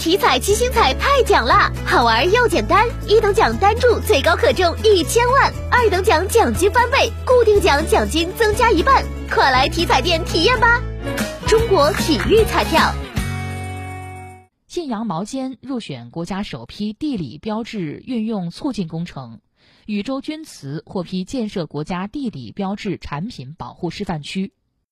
体彩七星彩太奖啦，好玩又简单，一等奖单注最高可中一千万，二等奖奖金翻倍，固定奖奖金增加一半，快来体彩店体验吧！中国体育彩票。信阳毛尖入选国家首批地理标志运用促进工程，禹州钧瓷获批建设国家地理标志产品保护示范区。